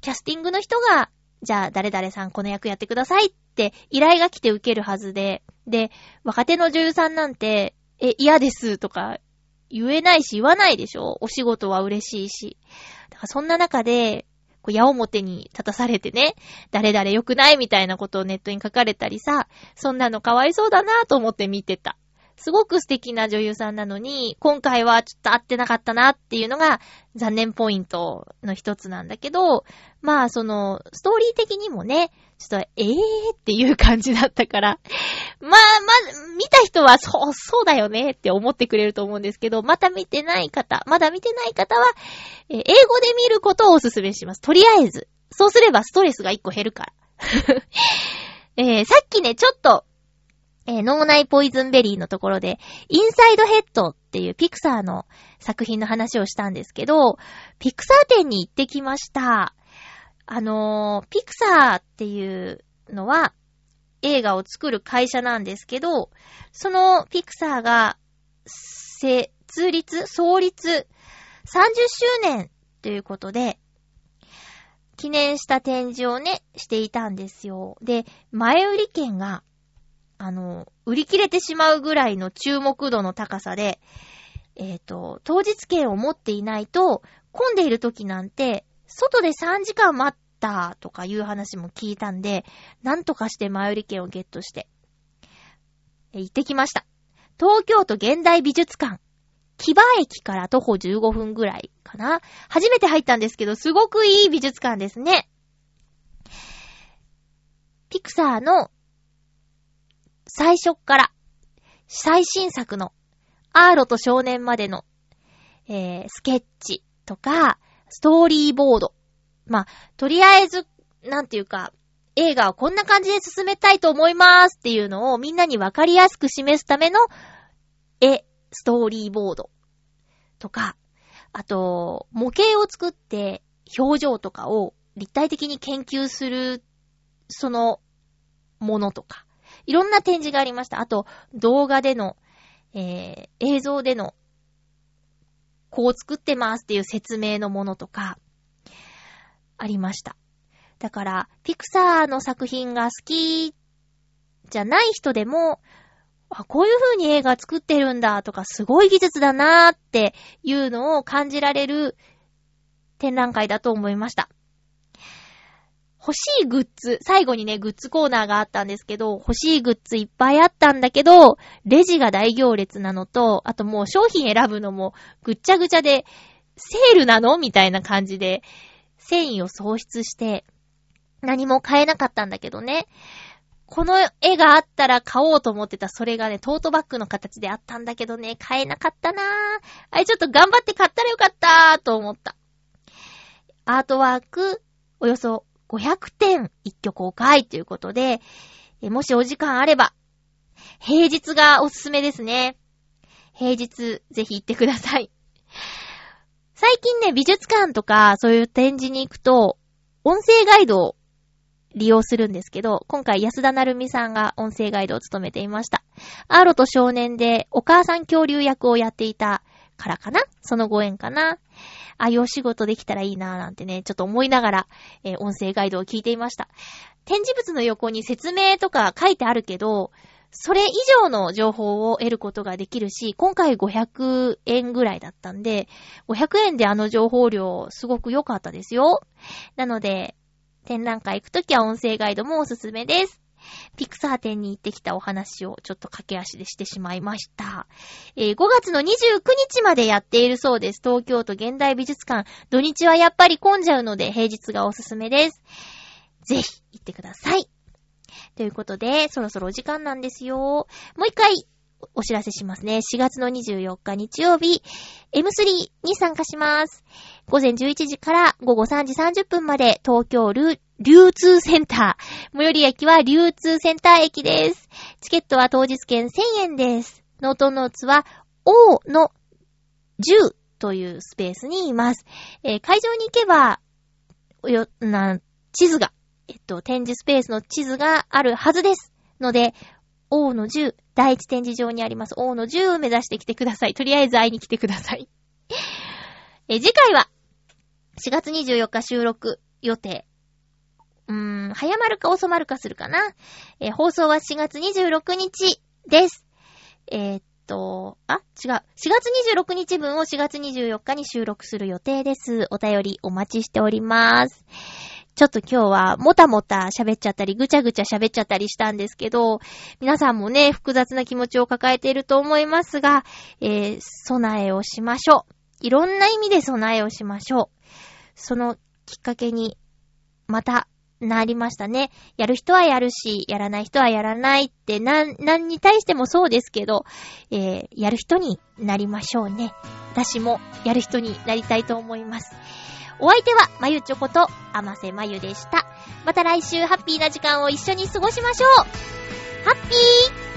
Speaker 1: キャスティングの人がじゃあ誰々さんこの役やってくださいって依頼が来て受けるはずで、で、若手の女優さんなんて、え、嫌ですとか言えないし言わないでしょお仕事は嬉しいし。だからそんな中で、こう、矢面に立たされてね、誰々良くないみたいなことをネットに書かれたりさ、そんなのかわいそうだなと思って見てた。すごく素敵な女優さんなのに、今回はちょっと合ってなかったなっていうのが残念ポイントの一つなんだけど、まあその、ストーリー的にもね、ちょっと、えーっていう感じだったから、まあ、まあ、見た人はそう、そうだよねって思ってくれると思うんですけど、また見てない方、まだ見てない方は、え、英語で見ることをお勧めします。とりあえず。そうすればストレスが一個減るから。えー、さっきね、ちょっと、えー、脳内ポイズンベリーのところで、インサイドヘッドっていうピクサーの作品の話をしたんですけど、ピクサー店に行ってきました。あのー、ピクサーっていうのは映画を作る会社なんですけど、そのピクサーが、設立、創立30周年ということで、記念した展示をね、していたんですよ。で、前売り券があの、売り切れてしまうぐらいの注目度の高さで、えっ、ー、と、当日券を持っていないと、混んでいる時なんて、外で3時間待ったとかいう話も聞いたんで、なんとかして前売り券をゲットして、行ってきました。東京都現代美術館。木場駅から徒歩15分ぐらいかな。初めて入ったんですけど、すごくいい美術館ですね。ピクサーの最初から、最新作の、アーロと少年までの、えー、スケッチとか、ストーリーボード。まあ、とりあえず、なんていうか、映画をこんな感じで進めたいと思いますっていうのをみんなにわかりやすく示すための絵、ストーリーボードとか、あと、模型を作って表情とかを立体的に研究する、そのものとか、いろんな展示がありました。あと、動画での、えー、映像での、こう作ってますっていう説明のものとか、ありました。だから、ピクサーの作品が好きじゃない人でも、あ、こういう風に映画作ってるんだとか、すごい技術だなーっていうのを感じられる展覧会だと思いました。欲しいグッズ、最後にね、グッズコーナーがあったんですけど、欲しいグッズいっぱいあったんだけど、レジが大行列なのと、あともう商品選ぶのもぐっちゃぐちゃで、セールなのみたいな感じで、繊維を喪失して、何も買えなかったんだけどね。この絵があったら買おうと思ってたそれがね、トートバッグの形であったんだけどね、買えなかったなぁ。あれちょっと頑張って買ったらよかったーと思った。アートワーク、およそ500点一挙公開ということで、もしお時間あれば、平日がおすすめですね。平日、ぜひ行ってください。最近ね、美術館とかそういう展示に行くと、音声ガイドを利用するんですけど、今回安田なるみさんが音声ガイドを務めていました。アーロと少年でお母さん恐竜役をやっていたからかな？そのご縁かな？ああいうお仕事できたらいいなぁなんてね、ちょっと思いながら、えー、音声ガイドを聞いていました。展示物の横に説明とか書いてあるけど、それ以上の情報を得ることができるし、今回500円ぐらいだったんで、500円であの情報量すごく良かったですよ。なので、展覧会行くときは音声ガイドもおすすめです。ピクサー展に行ってきたお話をちょっと駆け足でしてしまいました。えー、5月の29日までやっているそうです。東京都現代美術館。土日はやっぱり混んじゃうので平日がおすすめです。ぜひ行ってください。ということで、そろそろお時間なんですよ。もう一回お知らせしますね。4月の24日日曜日、M3 に参加します。午前11時から午後3時30分まで東京ルー流通センター。最寄り駅は流通センター駅です。チケットは当日券1000円です。ノートノーツは O の10というスペースにいます。えー、会場に行けば、よ、な、地図が、えっと、展示スペースの地図があるはずです。ので、王の10、第一展示場にあります王の10を目指してきてください。とりあえず会いに来てください。え、次回は、4月24日収録予定。うーん、早まるか遅まるかするかな。え、放送は4月26日です。えー、っと、あ、違う。4月26日分を4月24日に収録する予定です。お便りお待ちしております。ちょっと今日はもたもた喋っちゃったり、ぐちゃぐちゃ喋っちゃったりしたんですけど、皆さんもね、複雑な気持ちを抱えていると思いますが、えー、備えをしましょう。いろんな意味で備えをしましょう。そのきっかけに、また、なりましたね。やる人はやるし、やらない人はやらないって、なん、なんに対してもそうですけど、えー、やる人になりましょうね。私もやる人になりたいと思います。お相手は、まゆちょこと、あませまゆでした。また来週ハッピーな時間を一緒に過ごしましょうハッピー